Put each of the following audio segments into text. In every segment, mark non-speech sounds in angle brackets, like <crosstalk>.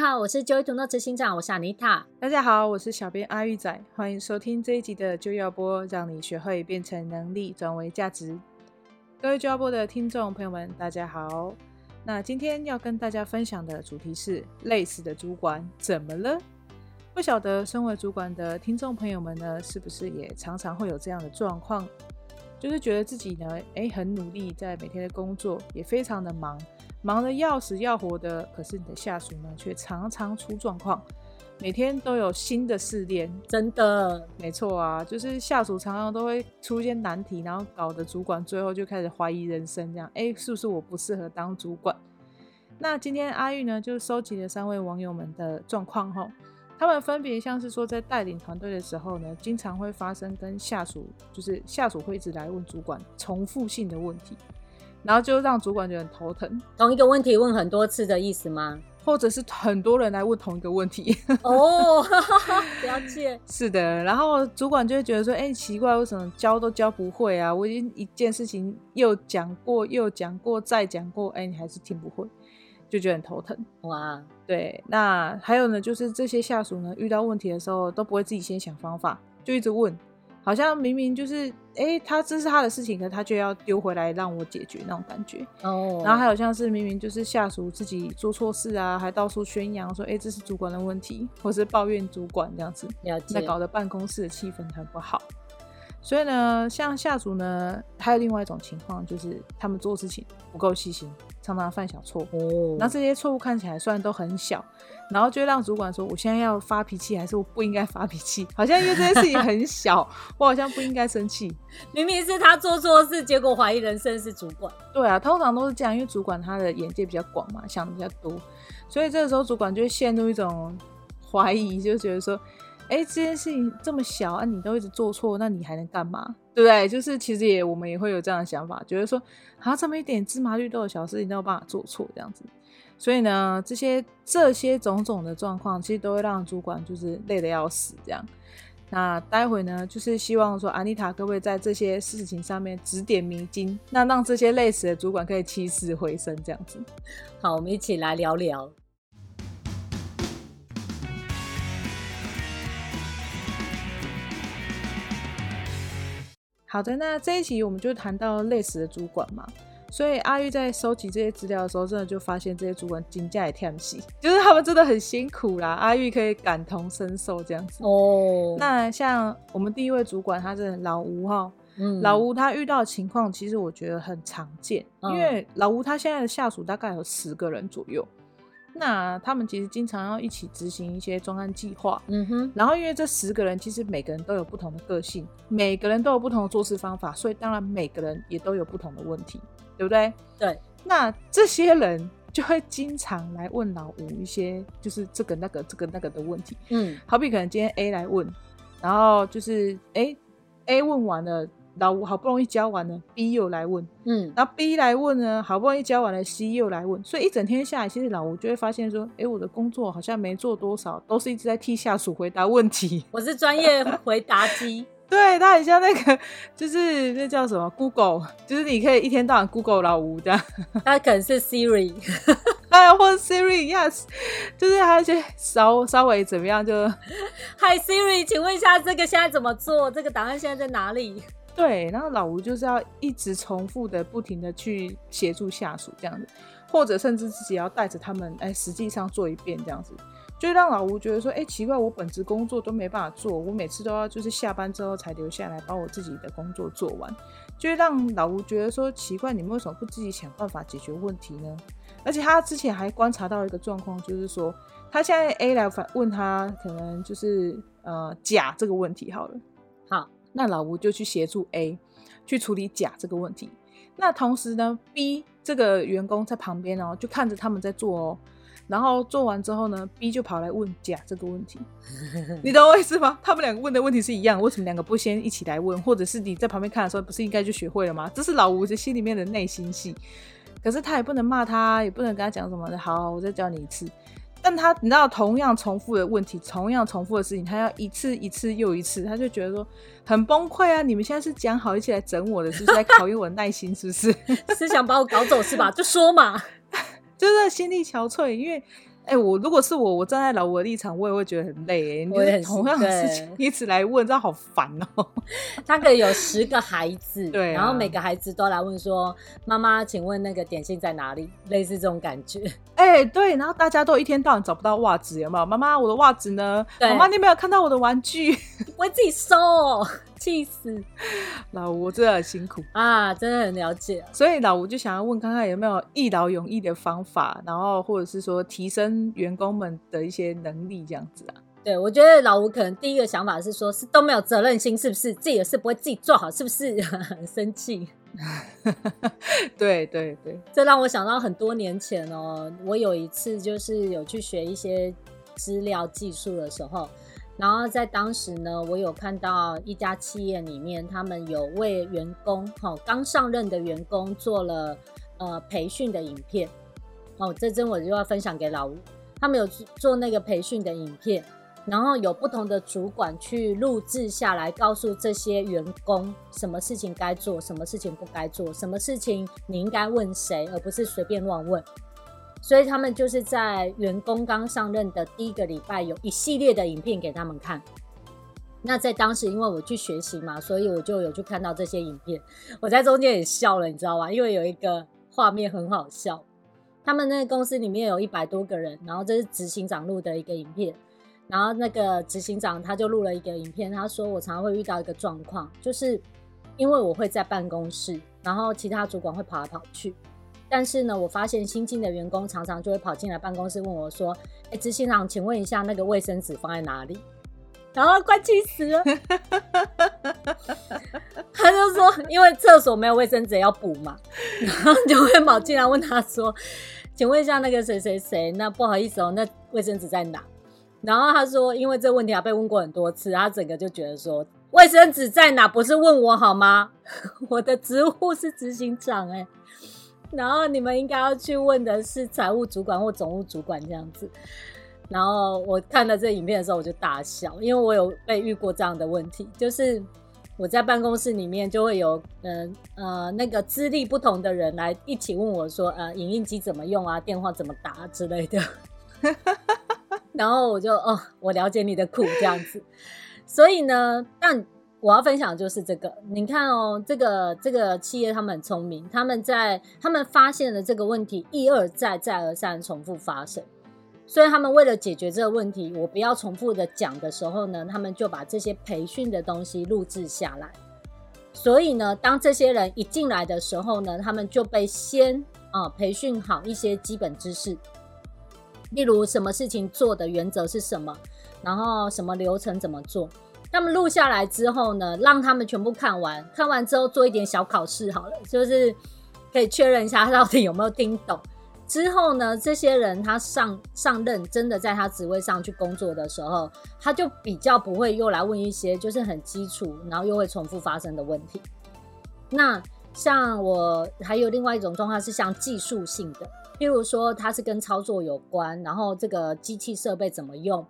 好，我是就业图的执行长，我是 Anita。大家好，我是小编阿玉仔，欢迎收听这一集的就业播，让你学会变成能力转为价值。各位就业播的听众朋友们，大家好。那今天要跟大家分享的主题是：累死的主管怎么了？不晓得身为主管的听众朋友们呢，是不是也常常会有这样的状况？就是觉得自己呢，诶，很努力，在每天的工作也非常的忙。忙得要死要活的，可是你的下属呢，却常常出状况，每天都有新的试炼。真的，没错啊，就是下属常常都会出现难题，然后搞得主管最后就开始怀疑人生，这样，哎，是不是我不适合当主管？那今天阿玉呢，就收集了三位网友们的状况后，他们分别像是说，在带领团队的时候呢，经常会发生跟下属，就是下属会一直来问主管重复性的问题。然后就让主管觉得很头疼。同一个问题问很多次的意思吗？或者是很多人来问同一个问题？<laughs> 哦，<laughs> 了解。是的，然后主管就会觉得说：“哎，奇怪，为什么教都教不会啊？我已经一件事情又讲过，又讲过，再讲过，哎，你还是听不会，就觉得很头疼。”哇，对。那还有呢，就是这些下属呢，遇到问题的时候都不会自己先想方法，就一直问。好像明明就是，哎、欸，他这是他的事情，可他就要丢回来让我解决那种感觉。哦。Oh. 然后还有像是明明就是下属自己做错事啊，还到处宣扬说，哎、欸，这是主管的问题，或是抱怨主管这样子。那搞得办公室的气氛很不好。所以呢，像下属呢，还有另外一种情况，就是他们做事情不够细心。常常犯小错，哦，那这些错误看起来虽然都很小，然后就让主管说：“我现在要发脾气，还是我不应该发脾气？好像因为这件事情很小，我好像不应该生气。<laughs> 明明是他做错事，结果怀疑人生是主管。对啊，通常都是这样，因为主管他的眼界比较广嘛，想的比较多，所以这个时候主管就会陷入一种怀疑，就觉得说。哎，这件事情这么小啊，你都一直做错，那你还能干嘛？对不对？就是其实也我们也会有这样的想法，觉得说啊，这么一点芝麻绿豆的小事，你都有办法做错这样子。所以呢，这些这些种种的状况，其实都会让主管就是累得要死这样。那待会呢，就是希望说安妮塔各位在这些事情上面指点迷津，那让这些累死的主管可以起死回生这样子。好，我们一起来聊聊。好的，那这一集我们就谈到类似的主管嘛，所以阿玉在收集这些资料的时候，真的就发现这些主管真价也听不起，就是他们真的很辛苦啦。阿玉可以感同身受这样子哦。Oh. 那像我们第一位主管，他是老吴哈，嗯，老吴他遇到的情况，其实我觉得很常见，因为老吴他现在的下属大概有十个人左右。那他们其实经常要一起执行一些专案计划，嗯哼。然后因为这十个人其实每个人都有不同的个性，每个人都有不同的做事方法，所以当然每个人也都有不同的问题，对不对？对。那这些人就会经常来问老吴一些就是这个那个这个那个的问题，嗯。好比可能今天 A 来问，然后就是哎 A 问完了。老吴好不容易教完了，B 又来问，嗯，然后 B 来问呢，好不容易教完了，C 又来问，所以一整天下来，其实老吴就会发现说，哎，我的工作好像没做多少，都是一直在替下属回答问题。<laughs> 我是专业回答机，<laughs> 对，他很像那个，就是那叫什么 Google，就是你可以一天到晚 Google 老吴这样。他可能是 Siri，<laughs> 哎，或者 Siri，Yes，就是他一些稍稍微怎么样就，Hi Siri，请问一下这个现在怎么做？这个档案现在在哪里？对，然后老吴就是要一直重复的、不停的去协助下属这样子，或者甚至自己要带着他们，哎，实际上做一遍这样子，就让老吴觉得说，哎，奇怪，我本职工作都没办法做，我每次都要就是下班之后才留下来把我自己的工作做完，就让老吴觉得说，奇怪，你们为什么不自己想办法解决问题呢？而且他之前还观察到一个状况，就是说，他现在 A 来反问他，可能就是呃甲这个问题好了，那老吴就去协助 A 去处理甲这个问题。那同时呢，B 这个员工在旁边哦，就看着他们在做哦。然后做完之后呢，B 就跑来问甲这个问题。<laughs> 你懂我意思吗？他们两个问的问题是一样，为什么两个不先一起来问？或者是你在旁边看的时候，不是应该就学会了吗？这是老吴的心里面的内心戏。可是他也不能骂他，也不能跟他讲什么的。好，我再教你一次。但他你知道，同样重复的问题，同样重复的事情，他要一次一次又一次，他就觉得说很崩溃啊！你们现在是讲好一起来整我的，是不是在考验我的耐心？是不是？<laughs> <laughs> 是想把我搞走是吧？就说嘛，就是心力憔悴，因为哎、欸，我如果是我，我站在老吴的立场，我也会觉得很累、欸。你就是同样的事情一直来问，这样好烦哦、喔。他可以有十个孩子，<laughs> 对、啊，然后每个孩子都来问说：“妈妈，请问那个点心在哪里？”类似这种感觉。<laughs> 哎、欸，对，然后大家都一天到晚找不到袜子，有没有？妈妈，我的袜子呢？妈妈，你有没有看到我的玩具？<laughs> 我会自己收、喔，气死！老吴真的很辛苦啊，真的很了解。所以老吴就想要问，看看有没有一劳永逸的方法，然后或者是说提升。员工们的一些能力，这样子啊，对，我觉得老吴可能第一个想法是说，是都没有责任心，是不是？自己的事不会自己做好，是不是？很 <laughs> 生气。<laughs> 对对对，这让我想到很多年前哦，我有一次就是有去学一些资料技术的时候，然后在当时呢，我有看到一家企业里面，他们有为员工，哈，刚上任的员工做了呃培训的影片。哦，这阵我就要分享给老吴。他们有做那个培训的影片，然后有不同的主管去录制下来，告诉这些员工什么事情该做，什么事情不该做，什么事情你应该问谁，而不是随便乱问。所以他们就是在员工刚上任的第一个礼拜，有一系列的影片给他们看。那在当时，因为我去学习嘛，所以我就有去看到这些影片。我在中间也笑了，你知道吗？因为有一个画面很好笑。他们那个公司里面有一百多个人，然后这是执行长录的一个影片，然后那个执行长他就录了一个影片，他说，我常常会遇到一个状况，就是因为我会在办公室，然后其他主管会跑来跑去，但是呢，我发现新进的员工常常就会跑进来办公室问我说，哎，执行长，请问一下那个卫生纸放在哪里？然后快气死了，<laughs> 他就说，因为厕所没有卫生纸要补嘛，然后就会跑进来问他说。请问一下那个谁谁谁，那不好意思哦，那卫生纸在哪？然后他说，因为这问题啊被问过很多次，他整个就觉得说，卫生纸在哪不是问我好吗？<laughs> 我的职务是执行长哎，然后你们应该要去问的是财务主管或总务主管这样子。然后我看了这影片的时候，我就大笑，因为我有被遇过这样的问题，就是。我在办公室里面就会有，嗯呃，呃那个资历不同的人来一起问我说，呃，影印机怎么用啊，电话怎么打之类的。<laughs> 然后我就哦，我了解你的苦这样子。所以呢，但我要分享的就是这个，你看哦，这个这个企业他们很聪明，他们在他们发现了这个问题一而再再而三重复发生。所以他们为了解决这个问题，我不要重复的讲的时候呢，他们就把这些培训的东西录制下来。所以呢，当这些人一进来的时候呢，他们就被先啊培训好一些基本知识，例如什么事情做的原则是什么，然后什么流程怎么做。他们录下来之后呢，让他们全部看完，看完之后做一点小考试好了，就是可以确认一下他到底有没有听懂。之后呢，这些人他上上任，真的在他职位上去工作的时候，他就比较不会又来问一些就是很基础，然后又会重复发生的问题。那像我还有另外一种状况是像技术性的，譬如说他是跟操作有关，然后这个机器设备怎么用，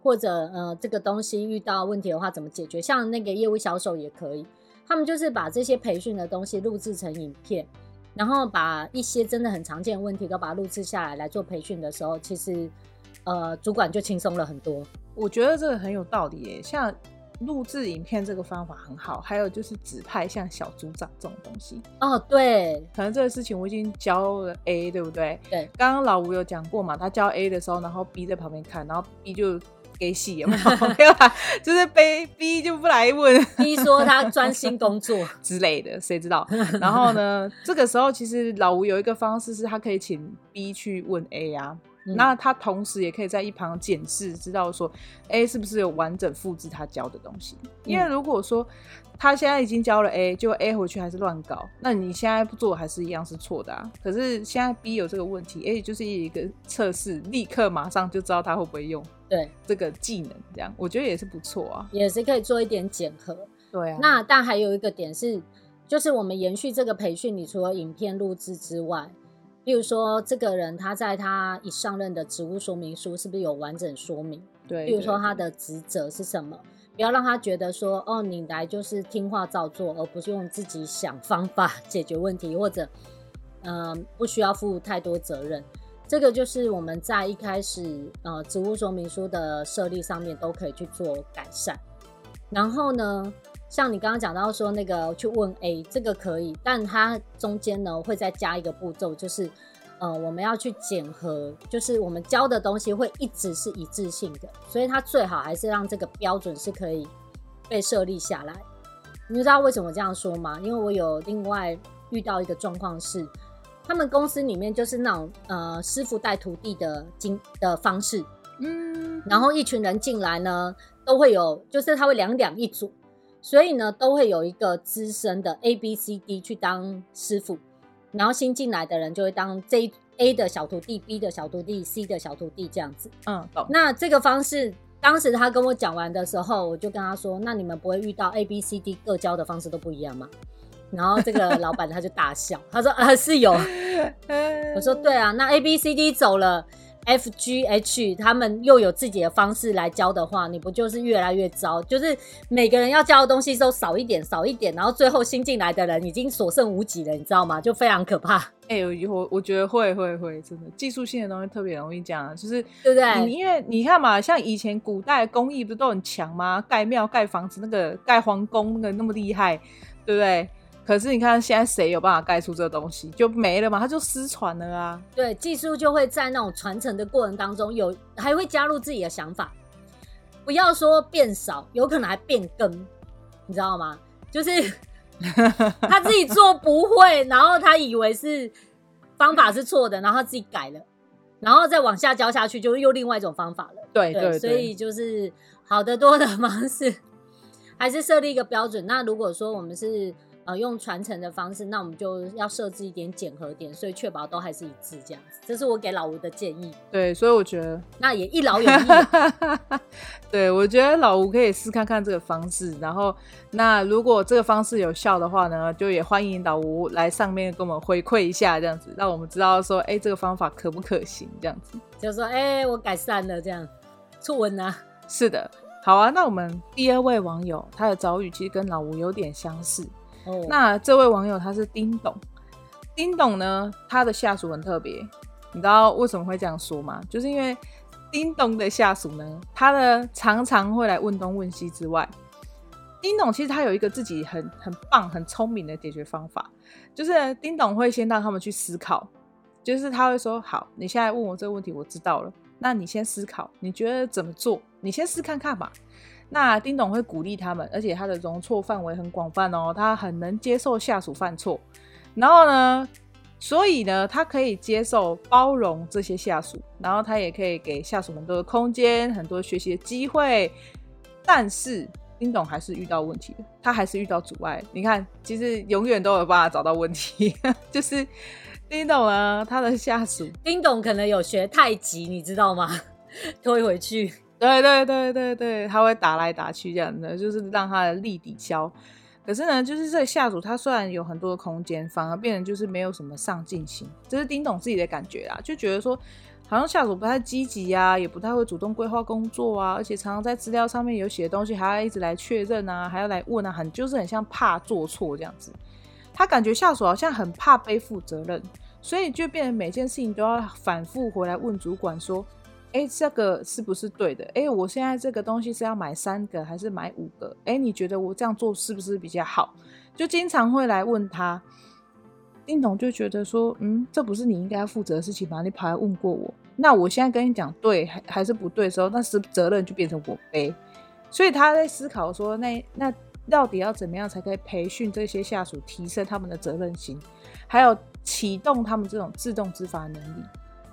或者呃这个东西遇到问题的话怎么解决，像那个业务销售也可以，他们就是把这些培训的东西录制成影片。然后把一些真的很常见的问题都把它录制下来来做培训的时候，其实，呃，主管就轻松了很多。我觉得这个很有道理耶，像录制影片这个方法很好，还有就是指派像小组长这种东西。哦，对，可能这个事情我已经教了 A，对不对？对。刚刚老吴有讲过嘛，他教 A 的时候，然后 B 在旁边看，然后 B 就。给洗有没有？<laughs> 没有啊，就是被逼就不来问，逼说他专心工作 <laughs> 之类的，谁知道？然后呢，这个时候其实老吴有一个方式是，他可以请 B 去问 A 啊，嗯、那他同时也可以在一旁检视，知道说 A 是不是有完整复制他教的东西。因为如果说他现在已经教了 A，就 A 回去还是乱搞，那你现在不做还是一样是错的啊。可是现在 B 有这个问题，A 就是一个测试，立刻马上就知道他会不会用。对这个技能，这样我觉得也是不错啊，也是可以做一点检核。对啊，那但还有一个点是，就是我们延续这个培训，你除了影片录制之外，比如说这个人他在他一上任的职务说明书是不是有完整说明？对，比如说他的职责是什么，不要让他觉得说哦，你来就是听话照做，而不是用自己想方法解决问题，或者嗯、呃，不需要负太多责任。这个就是我们在一开始呃植物说明书的设立上面都可以去做改善。然后呢，像你刚刚讲到说那个去问 A，这个可以，但它中间呢会再加一个步骤，就是呃我们要去检核，就是我们教的东西会一直是一致性的，所以它最好还是让这个标准是可以被设立下来。你知道为什么这样说吗？因为我有另外遇到一个状况是，他们公司里面就是那种呃师傅带徒弟的经的方式，嗯，然后一群人进来呢，都会有，就是他会两两一组，所以呢都会有一个资深的 A B C D 去当师傅，然后新进来的人就会当 J A 的小徒弟，B 的小徒弟，C 的小徒弟这样子，嗯，懂。那这个方式。当时他跟我讲完的时候，我就跟他说：“那你们不会遇到 A、B、C、D 各教的方式都不一样吗？”然后这个老板他就大笑，他说：“啊，是有。<laughs> ”我说：“对啊，那 A、B、C、D 走了。” F G H 他们又有自己的方式来教的话，你不就是越来越糟？就是每个人要教的东西都少一点，少一点，然后最后新进来的人已经所剩无几了，你知道吗？就非常可怕。哎、欸，我我觉得会会会，真的技术性的东西特别容易讲，就是对不对？因为你看嘛，像以前古代工艺不是都很强吗？盖庙、盖房子，那个盖皇宫那个那么厉害，对不对？可是你看，现在谁有办法盖出这东西就没了嘛？它就失传了啊。对，技术就会在那种传承的过程当中有，还会加入自己的想法。不要说变少，有可能还变更，你知道吗？就是 <laughs> 他自己做不会，然后他以为是方法是错的，然后他自己改了，然后再往下教下去，就是又另外一种方法了。对对，对对，所以就是好的多的方式，还是设立一个标准。那如果说我们是。呃，用传承的方式，那我们就要设置一点检核点，所以确保都还是一致这样子。这是我给老吴的建议。对，所以我觉得那也一劳永逸。<laughs> 对，我觉得老吴可以试看看这个方式，然后那如果这个方式有效的话呢，就也欢迎老吴来上面跟我们回馈一下，这样子让我们知道说，哎、欸，这个方法可不可行？这样子就说，哎、欸，我改善了，这样初文啊。是的，好啊。那我们第二位网友，他的遭遇其实跟老吴有点相似。那这位网友他是丁董，丁董呢，他的下属很特别，你知道为什么会这样说吗？就是因为丁董的下属呢，他呢常常会来问东问西之外，丁董其实他有一个自己很很棒、很聪明的解决方法，就是丁董会先让他们去思考，就是他会说：“好，你现在问我这个问题，我知道了，那你先思考，你觉得怎么做？你先试看看吧。”那丁董会鼓励他们，而且他的容错范围很广泛哦，他很能接受下属犯错，然后呢，所以呢，他可以接受包容这些下属，然后他也可以给下属们多的空间，很多学习的机会。但是丁董还是遇到问题，他还是遇到阻碍。你看，其实永远都有办法找到问题，<laughs> 就是丁董呢，他的下属，丁董可能有学太极，你知道吗？推回去。对对对对对，他会打来打去这样的，就是让他的力抵消。可是呢，就是这个下属他虽然有很多的空间，反而变得就是没有什么上进心，这是丁董自己的感觉啦，就觉得说好像下属不太积极呀，也不太会主动规划工作啊，而且常常在资料上面有写的东西还要一直来确认啊，还要来问啊，很就是很像怕做错这样子。他感觉下属好像很怕背负责任，所以就变成每件事情都要反复回来问主管说。哎，这个是不是对的？哎，我现在这个东西是要买三个还是买五个？哎，你觉得我这样做是不是比较好？就经常会来问他。丁董就觉得说，嗯，这不是你应该负责的事情吗？你跑来问过我，那我现在跟你讲对还还是不对的时候，那是责任就变成我背。所以他在思考说，那那到底要怎么样才可以培训这些下属，提升他们的责任心，还有启动他们这种自动执法能力。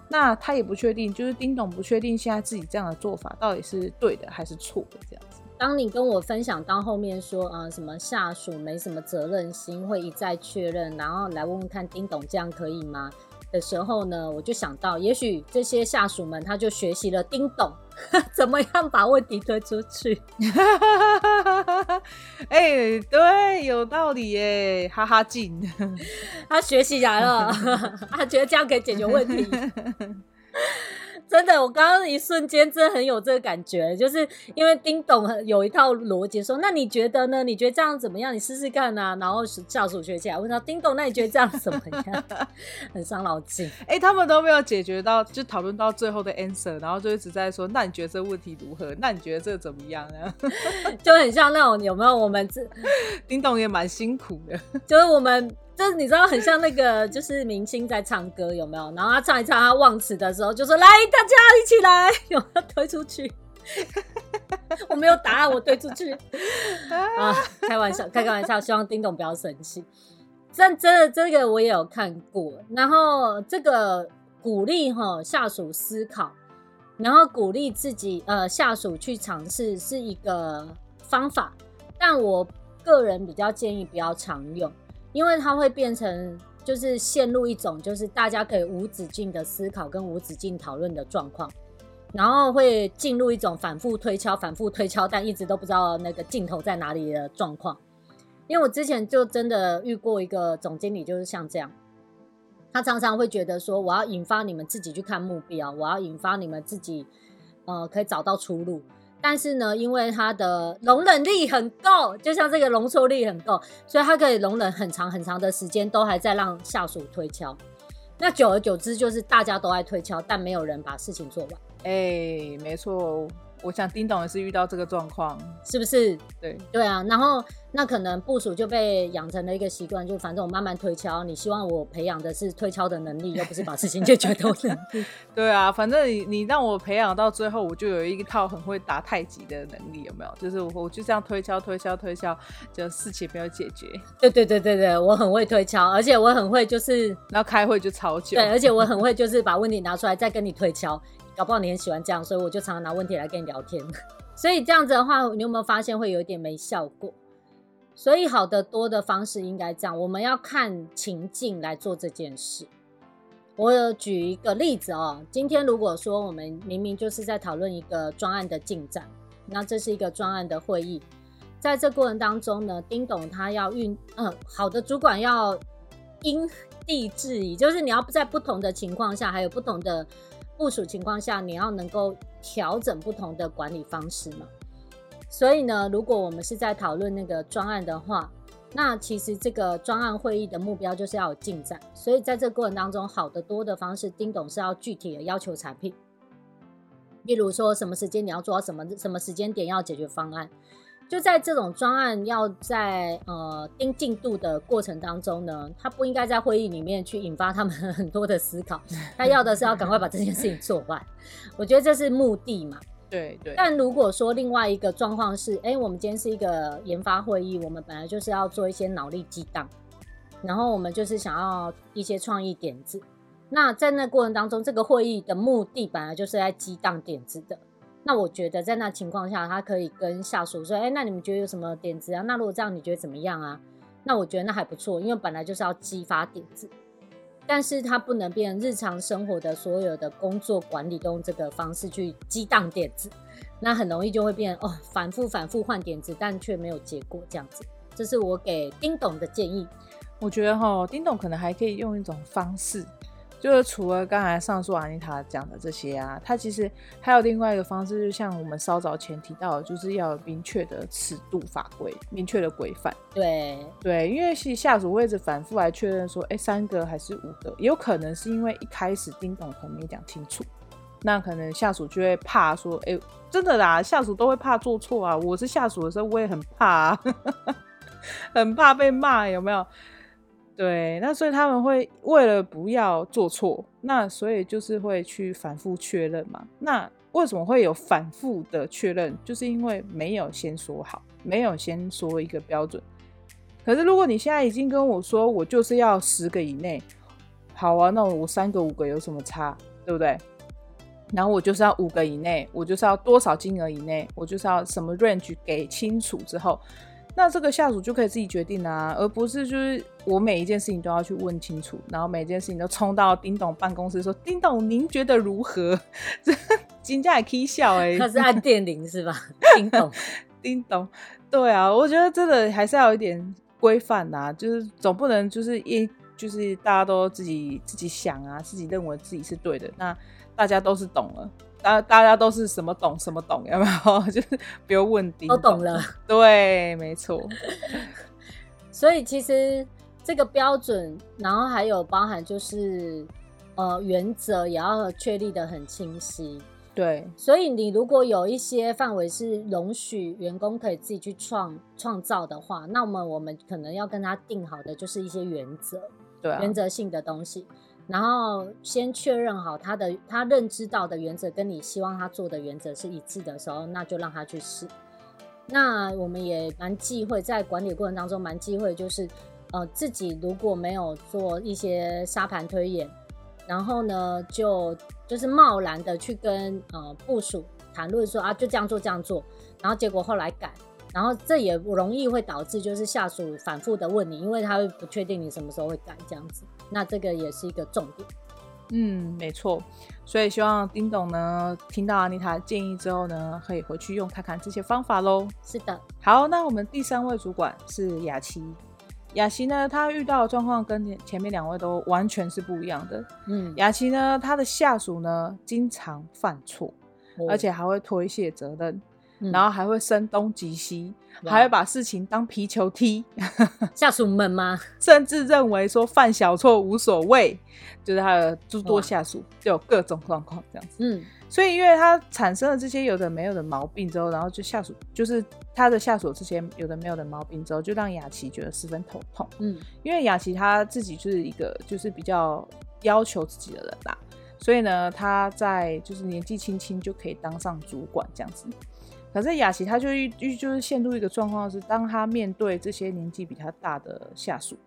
那他也不确定，就是丁董不确定现在自己这样的做法到底是对的还是错的这样子。当你跟我分享到后面说、呃，什么下属没什么责任心，会一再确认，然后来问问看丁董这样可以吗的时候呢，我就想到，也许这些下属们他就学习了丁董 <laughs> 怎么样把问题推出去。<laughs> 哎、欸，对，有道理耶，哈哈镜，<laughs> 他学习来了，他觉得这样可以解决问题。真的，我刚刚一瞬间真的很有这个感觉，就是因为丁董有一套逻辑说，那你觉得呢？你觉得这样怎么样？你试试看啊。然后下属学起来问他，丁董，那你觉得这样怎么样？<laughs> 很伤脑筋。哎、欸，他们都没有解决到，就讨论到最后的 answer，然后就一直在说，那你觉得这个问题如何？那你觉得这个怎么样呢？<laughs> 就很像那种有没有？我们这丁董也蛮辛苦的，就是我们。就是你知道很像那个，就是明星在唱歌有没有？然后他唱一唱，他忘词的时候就说：“来，大家一起来，<laughs> 有没有推出去？” <laughs> 我没有答案，我推出去啊！开玩笑，开个玩笑，希望丁董不要生气。真真的这个我也有看过。然后这个鼓励哈下属思考，然后鼓励自己呃下属去尝试是一个方法，但我个人比较建议不要常用。因为它会变成，就是陷入一种，就是大家可以无止境的思考跟无止境讨论的状况，然后会进入一种反复推敲、反复推敲，但一直都不知道那个尽头在哪里的状况。因为我之前就真的遇过一个总经理，就是像这样，他常常会觉得说，我要引发你们自己去看目标，我要引发你们自己，呃，可以找到出路。但是呢，因为他的容忍力很够，就像这个容错力很够，所以他可以容忍很长很长的时间，都还在让下属推敲。那久而久之，就是大家都爱推敲，但没有人把事情做完。哎、没错。我想丁董也是遇到这个状况，是不是？对对啊，然后那可能部署就被养成了一个习惯，就反正我慢慢推敲，你希望我培养的是推敲的能力，又不是把事情解决的能力。<laughs> 对啊，反正你你让我培养到最后，我就有一套很会打太极的能力，有没有？就是我我就这样推敲推敲推敲，就事情没有解决。对对对对对，我很会推敲，而且我很会就是，然后开会就超久。对，而且我很会就是把问题拿出来再跟你推敲。搞不好你很喜欢这样，所以我就常常拿问题来跟你聊天。所以这样子的话，你有没有发现会有一点没效果？所以好的多的方式应该这样，我们要看情境来做这件事。我有举一个例子哦，今天如果说我们明明就是在讨论一个专案的进展，那这是一个专案的会议，在这过程当中呢，丁董他要运，嗯，好的主管要因地制宜，就是你要在不同的情况下，还有不同的。部署情况下，你要能够调整不同的管理方式嘛。所以呢，如果我们是在讨论那个专案的话，那其实这个专案会议的目标就是要有进展。所以在这个过程当中，好的多的方式，丁董是要具体的要求产品，例如说什么时间你要做到什么，什么时间点要解决方案。就在这种专案要在呃盯进度的过程当中呢，他不应该在会议里面去引发他们 <laughs> 很多的思考，他要的是要赶快把这件事情做完。我觉得这是目的嘛。对对。但如果说另外一个状况是，哎，我们今天是一个研发会议，我们本来就是要做一些脑力激荡，然后我们就是想要一些创意点子。那在那过程当中，这个会议的目的本来就是在激荡点子的。那我觉得在那情况下，他可以跟下属说：“哎，那你们觉得有什么点子啊？那如果这样，你觉得怎么样啊？”那我觉得那还不错，因为本来就是要激发点子，但是他不能变日常生活的所有的工作管理都用这个方式去激荡点子，那很容易就会变哦，反复反复换点子，但却没有结果这样子。这是我给丁董的建议。我觉得哈，丁董可能还可以用一种方式。就是除了刚才上述阿妮塔讲的这些啊，他其实还有另外一个方式，就像我们稍早前提到的，就是要有明确的尺度法规、明确的规范。对对，因为其实下属位置反复来确认说，哎，三个还是五个，也有可能是因为一开始丁董可能没讲清楚，那可能下属就会怕说，哎，真的啦，下属都会怕做错啊。我是下属的时候，我也很怕啊，<laughs> 很怕被骂，有没有？对，那所以他们会为了不要做错，那所以就是会去反复确认嘛。那为什么会有反复的确认？就是因为没有先说好，没有先说一个标准。可是如果你现在已经跟我说，我就是要十个以内，好啊，那我三个五个有什么差，对不对？然后我就是要五个以内，我就是要多少金额以内，我就是要什么 range 给清楚之后。那这个下属就可以自己决定啊，而不是就是我每一件事情都要去问清楚，然后每一件事情都冲到丁董办公室说：“丁董，您觉得如何？”这 <laughs> 金价也可以笑哎，他是按电铃是吧？<laughs> 丁董，丁董，对啊，我觉得真的还是要有一点规范呐，就是总不能就是一就是大家都自己自己想啊，自己认为自己是对的，那大家都是懂了，大大家都是什么懂什么懂，有没有？<laughs> 就是不用问叮咚，都懂了。对，没错。<laughs> 所以其实这个标准，然后还有包含就是呃原则也要确立的很清晰。对，所以你如果有一些范围是容许员工可以自己去创创造的话，那么我们可能要跟他定好的就是一些原则，对啊，原则性的东西，然后先确认好他的他认知到的原则跟你希望他做的原则是一致的时候，那就让他去试。那我们也蛮忌讳在管理过程当中蛮忌讳，就是呃自己如果没有做一些沙盘推演，然后呢就。就是贸然的去跟呃部署谈论说啊，就这样做这样做，然后结果后来改，然后这也容易会导致就是下属反复的问你，因为他会不确定你什么时候会改这样子，那这个也是一个重点。嗯，没错，所以希望丁董呢听到安妮塔建议之后呢，可以回去用看看这些方法喽。是的，好，那我们第三位主管是雅琪。雅琪呢，她遇到的状况跟前面两位都完全是不一样的。嗯，雅琪呢，她的下属呢经常犯错，哦，而且还会推卸责任，嗯，然后还会声东击西，还会把事情当皮球踢。<laughs> 下属们吗？<laughs> 甚至认为说犯小错无所谓，就是他的诸多下属就有各种状况这样子。嗯。所以，因为他产生了这些有的没有的毛病之后，然后就下属就是他的下属这些有的没有的毛病之后，就让雅琪觉得十分头痛。嗯，因为雅琪他自己就是一个就是比较要求自己的人啦，所以呢，他在就是年纪轻轻就可以当上主管这样子。可是雅琪他就遇就是陷入一个状况是，当他面对这些年纪比他大的下属。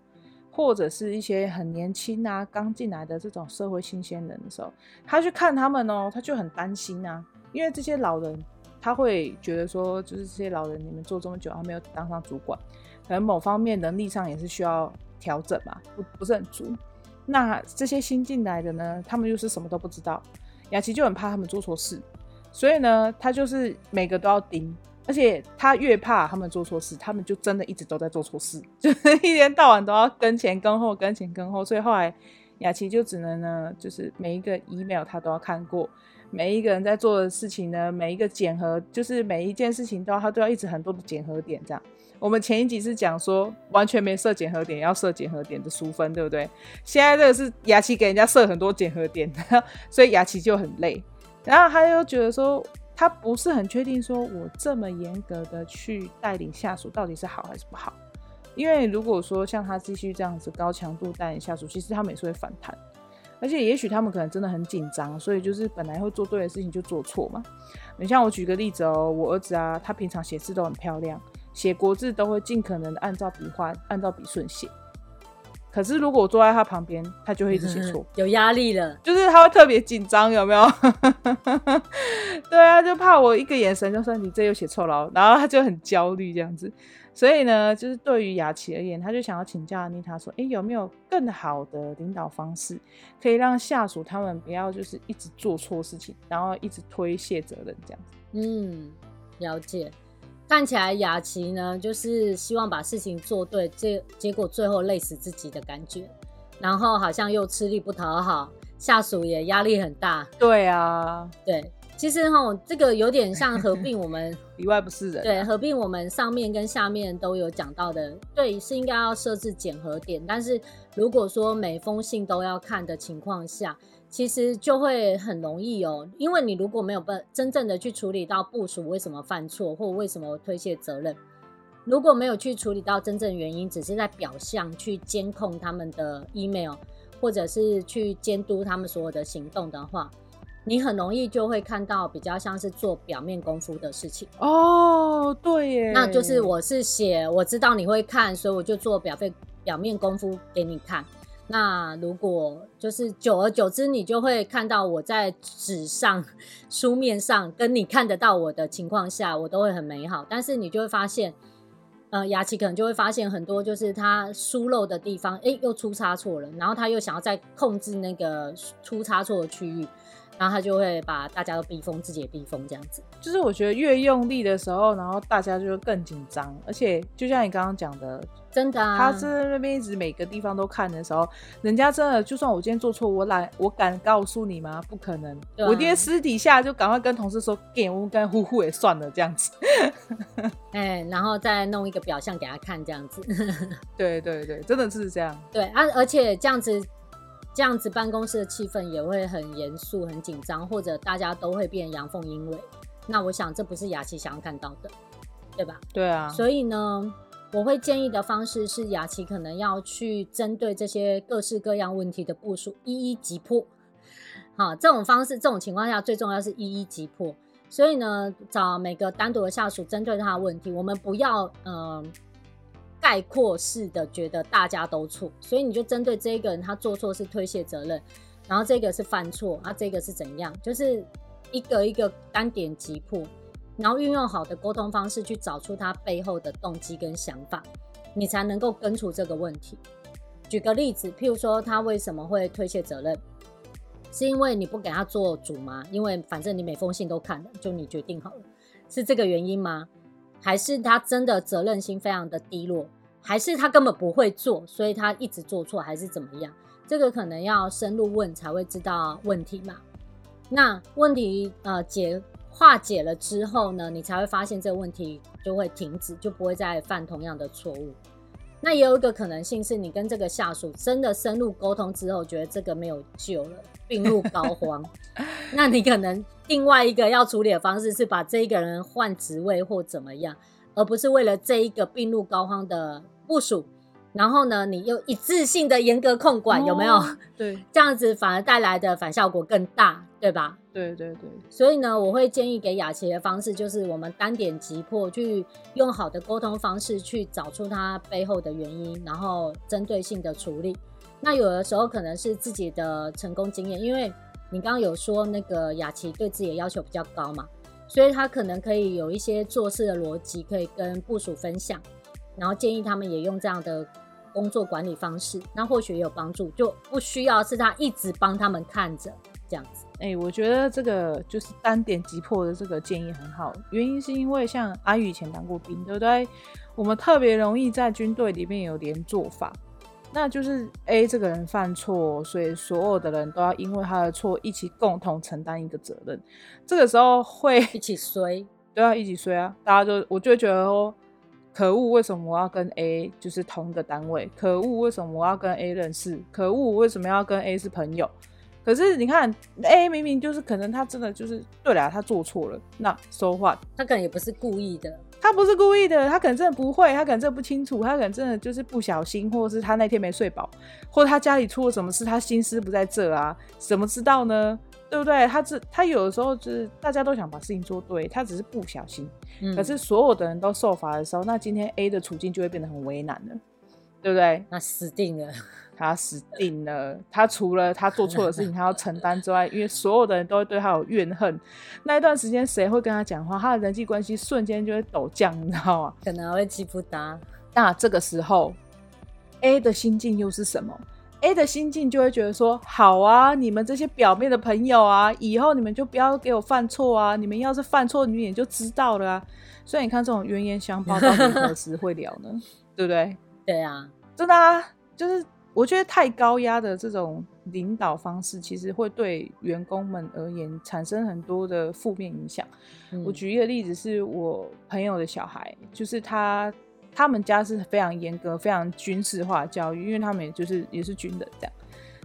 或者是一些很年轻啊，刚进来的这种社会新鲜人的时候，他去看他们哦，他就很担心啊，因为这些老人他会觉得说，就是这些老人你们做这么久，还没有当上主管，可能某方面能力上也是需要调整嘛，不不是很足。那这些新进来的呢，他们又是什么都不知道，雅琪就很怕他们做错事，所以呢，他就是每个都要盯。而且他越怕他们做错事，他们就真的一直都在做错事，<laughs> 就是一天到晚都要跟前跟后，跟前跟后。所以后来雅琪就只能呢，就是每一个 email 他都要看过，每一个人在做的事情呢，每一个检核，就是每一件事情都要他都要一直很多的检核点这样。我们前一集是讲说完全没设检核点，要设检核点的淑芬，对不对？现在这个是雅琪给人家设很多检核点，<laughs> 所以雅琪就很累，然后他又觉得说。他不是很确定，说我这么严格的去带领下属到底是好还是不好？因为如果说像他继续这样子高强度带领下属，其实他们也是会反弹，而且也许他们可能真的很紧张，所以就是本来会做对的事情就做错嘛。你像我举个例子哦，我儿子啊，他平常写字都很漂亮，写国字都会尽可能的按照笔画、按照笔顺写。可是如果我坐在他旁边，他就会一直写错，有压力了，就是他会特别紧张，有没有？<laughs> 对啊，就怕我一个眼神就说你这又写错了，然后他就很焦虑这样子。所以呢，就是对于雅琪而言，他就想要请教安妮塔说，哎，有没有更好的领导方式，可以让下属他们不要就是一直做错事情，然后一直推卸责任这样子？嗯，了解。看起来雅琪呢，就是希望把事情做对，结结果最后累死自己的感觉，然后好像又吃力不讨好，下属也压力很大。对啊，对，其实哈，这个有点像合并我们 <laughs> 里外不是人啊。对，合并我们上面跟下面都有讲到的，对，是应该要设置检核点，但是如果说每封信都要看的情况下。其实就会很容易哦，因为你如果没有办真正的去处理到部署为什么犯错或为什么推卸责任，如果没有去处理到真正原因，只是在表象去监控他们的 email，或者是去监督他们所有的行动的话，你很容易就会看到比较像是做表面功夫的事情哦。对耶，那就是我是写我知道你会看，所以我就做表费表面功夫给你看。那如果就是久而久之，你就会看到我在纸上、书面上跟你看得到我的情况下，我都会很美好。但是你就会发现，呃，雅琪可能就会发现很多就是他疏漏的地方，诶，又出差错了，然后他又想要再控制那个出差错的区域，然后他就会把大家都逼疯，自己也逼疯，这样子。就是我觉得越用力的时候，然后大家就会更紧张，而且就像你刚刚讲的，真的啊，他在那边一直每个地方都看的时候，人家真的就算我今天做错，我懒我敢告诉你吗？不可能，啊、我今天私底下就赶快跟同事说，给我们跟呼呼也算了这样子。<laughs> 哎、欸，然后再弄一个表象给他看，这样子。<laughs> 对对对，真的是这样。对啊，而且这样子。这样子办公室的气氛也会很严肃、很紧张，或者大家都会变阳奉阴违。那我想这不是雅琪想要看到的，对吧？对啊。所以呢，我会建议的方式是，雅琪可能要去针对这些各式各样问题的部署，一一击破。好，这种方式、这种情况下，最重要是一一击破。所以呢，找每个单独的下属针对他的问题，我们不要嗯。呃概括式的觉得大家都错，所以你就针对这一个人，他做错是推卸责任，然后这个是犯错，啊，这个是怎样，就是一个一个单点击破，然后运用好的沟通方式去找出他背后的动机跟想法，你才能够根除这个问题。举个例子，譬如说他为什么会推卸责任，是因为你不给他做主吗？因为反正你每封信都看了，就你决定好了，是这个原因吗？还是他真的责任心非常的低落，还是他根本不会做，所以他一直做错，还是怎么样？这个可能要深入问才会知道问题嘛。那问题呃解化解了之后呢，你才会发现这个问题就会停止，就不会再犯同样的错误。那也有一个可能性是你跟这个下属真的深入沟通之后，觉得这个没有救了，病入膏肓。<laughs> 那你可能另外一个要处理的方式是把这一个人换职位或怎么样，而不是为了这一个病入膏肓的部署。然后呢，你又一次性的严格控管，哦、有没有？对，<laughs> 这样子反而带来的反效果更大，对吧？对对对。所以呢，我会建议给雅琪的方式就是，我们单点击破，去用好的沟通方式去找出它背后的原因，然后针对性的处理。那有的时候可能是自己的成功经验，因为你刚刚有说那个雅琪对自己的要求比较高嘛，所以他可能可以有一些做事的逻辑可以跟部署分享，然后建议他们也用这样的。工作管理方式，那或许也有帮助，就不需要是他一直帮他们看着这样子。哎、欸，我觉得这个就是单点击破的这个建议很好，原因是因为像阿宇以前当过兵，对不对？我们特别容易在军队里面有连做法，那就是 A 这个人犯错，所以所有的人都要因为他的错一起共同承担一个责任。这个时候会一起 <laughs> 衰，对啊，一起衰啊！大家就我就会觉得哦。可恶！为什么我要跟 A 就是同一个单位？可恶！为什么我要跟 A 认识？可恶！为什么要跟 A 是朋友？可是你看，A 明明就是可能他真的就是对了，他做错了。那 so what？他可能也不是故意的，他不是故意的，他可能真的不会，他可能真的不清楚，他可能真的就是不小心，或者是他那天没睡饱，或者他家里出了什么事，他心思不在这啊？怎么知道呢？对不对？他只他有的时候就是大家都想把事情做对，他只是不小心。嗯、可是所有的人都受罚的时候，那今天 A 的处境就会变得很为难了，对不对？那死定了，他死定了。他除了他做错的事情他要承担之外，因为所有的人都会对他有怨恨。那一段时间谁会跟他讲话？他的人际关系瞬间就会陡降，你知道吗？可能会气不搭。那这个时候，A 的心境又是什么？A 的心境就会觉得说：好啊，你们这些表面的朋友啊，以后你们就不要给我犯错啊！你们要是犯错，你们也就知道了啊。所以你看，这种冤冤相报到底何时会了呢？<laughs> 对不对？对啊，真的啊，就是我觉得太高压的这种领导方式，其实会对员工们而言产生很多的负面影响。嗯。我举一个例子，是我朋友的小孩，就是他。他们家是非常严格、非常军事化教育，因为他们也就是也是军人这样，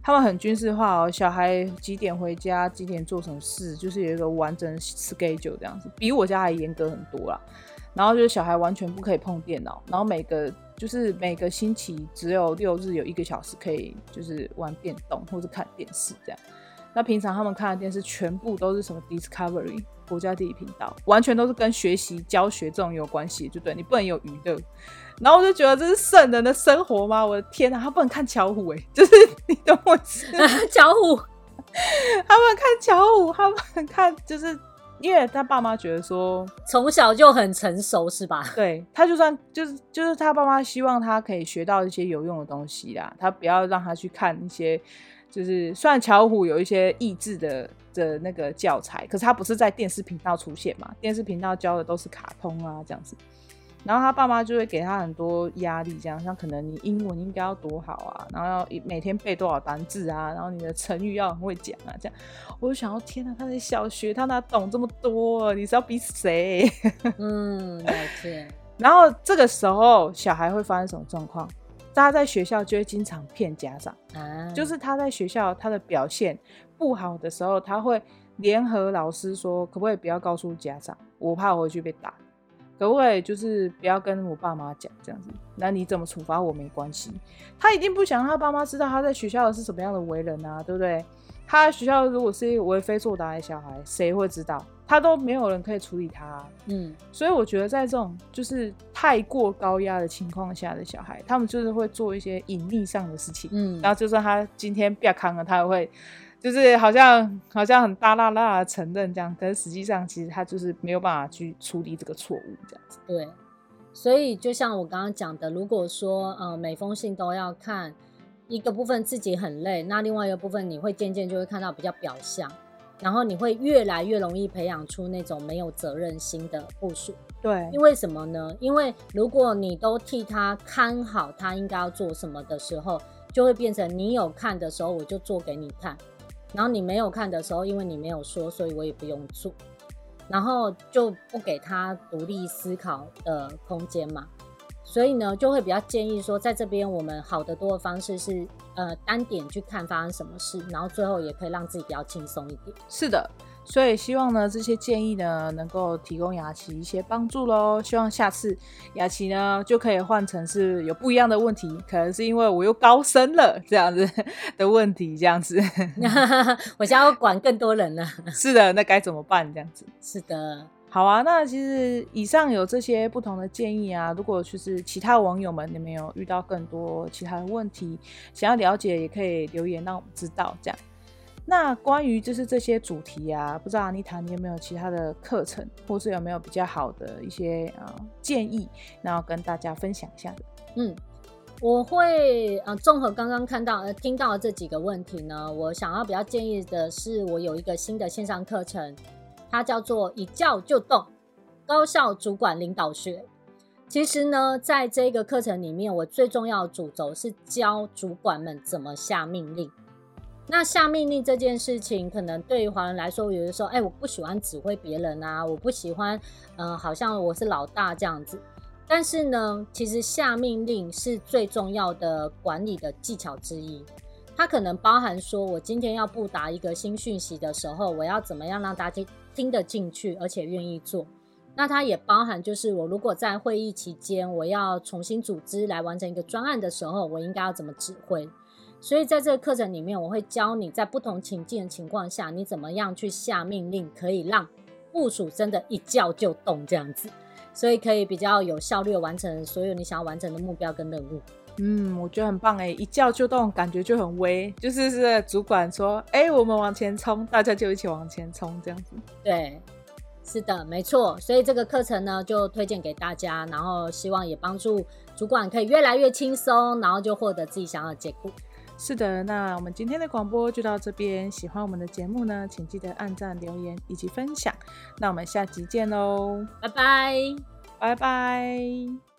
他们很军事化哦。小孩几点回家，几点做什么事，就是有一个完整 schedule 这样子，比我家还严格很多啦。然后就是小孩完全不可以碰电脑，然后每个就是每个星期只有六日有一个小时可以就是玩电动或者看电视这样。那平常他们看的电视全部都是什么 Discovery。国家地理频道完全都是跟学习、教学这种有关系，就对，你不能有娱乐。然后我就觉得这是圣人的生活吗？我的天哪，他不能看巧虎哎，<laughs> 就是你懂我意思？巧虎，<laughs> 他不能看巧虎，他不能看，就是因为他爸妈觉得说从小就很成熟是吧？对，他就算就是就是他爸妈希望他可以学到一些有用的东西啦，他不要让他去看一些就是虽然巧虎有一些益智的。的那个教材，可是他不是在电视频道出现嘛？电视频道教的都是卡通啊，这样子。然后他爸妈就会给他很多压力，这样像可能你英文应该要多好啊，然后要每天背多少单字啊，然后你的成语要很会讲啊，这样。我就想到，天哪，他在小学，他哪懂这么多？你是要逼谁？<laughs> 嗯，了解。<laughs> 然后这个时候，小孩会发生什么状况？他在学校就会经常骗家长，啊、就是他在学校他的表现不好的时候，他会联合老师说，可不可以不要告诉家长？我怕我回去被打。可不可以就是不要跟我爸妈讲这样子？那你怎么处罚我没关系。他一定不想让他爸妈知道他在学校是什么样的为人啊，对不对？他在学校如果是一个为非作歹的小孩，谁会知道？他都没有人可以处理他啊。嗯，所以我觉得在这种就是太过高压的情况下的小孩，他们就是会做一些隐秘上的事情。嗯，然后就算他今天不要扛了，他也会。就是好像好像很大大大的承认这样，可是实际上其实他就是没有办法去处理这个错误这样子。对，所以就像我刚刚讲的，如果说呃每封信都要看一个部分自己很累，那另外一个部分你会渐渐就会看到比较表象，然后你会越来越容易培养出那种没有责任心的部署。对，因为什么呢？因为如果你都替他看好他应该要做什么的时候，就会变成你有看的时候我就做给你看。然后你没有看的时候，因为你没有说，所以我也不用做，然后就不给他独立思考的空间嘛。所以呢，就会比较建议说，在这边我们好的多的方式是，呃，单点去看发生什么事，然后最后也可以让自己比较轻松一点。是的。所以希望呢，这些建议呢，能够提供雅琪一些帮助喽。希望下次雅琪呢，就可以换成是有不一样的问题，可能是因为我又高升了这样子 <laughs> 的问题，这样子。<laughs> 我现在要管更多人了。<laughs> 是的，那该怎么办？这样子。是的。好啊，那其实以上有这些不同的建议啊，如果就是其他网友们，你们有遇到更多其他的问题，想要了解，也可以留言让我们知道，这样。那关于就是这些主题啊，不知道阿妮塔你有没有其他的课程，或是有没有比较好的一些啊、呃、建议，然后跟大家分享一下的？嗯，我会呃综合刚刚看到呃听到的这几个问题呢，我想要比较建议的是，我有一个新的线上课程，它叫做一叫就动高效主管领导学。其实呢，在这个课程里面，我最重要的主轴是教主管们怎么下命令。那下命令这件事情，可能对于华人来说，有的时候，哎，我不喜欢指挥别人啊，我不喜欢，嗯、好像我是老大这样子。但是呢，其实下命令是最重要的管理的技巧之一。它可能包含说，我今天要布达一个新讯息的时候，我要怎么样让大家听得进去，而且愿意做。那它也包含，就是我如果在会议期间，我要重新组织来完成一个专案的时候，我应该要怎么指挥。所以在这个课程里面，我会教你在不同情境的情况下，你怎么样去下命令，可以让部署真的一叫就动这样子，所以可以比较有效率完成所有你想要完成的目标跟任务。嗯，我觉得很棒哎，一叫就动，感觉就很威，就是是主管说，哎，我们往前冲，大家就一起往前冲这样子。对，是的，没错。所以这个课程呢，就推荐给大家，然后希望也帮助主管可以越来越轻松，然后就获得自己想要的结果。是的，那我们今天的广播就到这边。喜欢我们的节目呢，请记得按赞、留言以及分享。那我们下集见喽，拜拜，拜拜。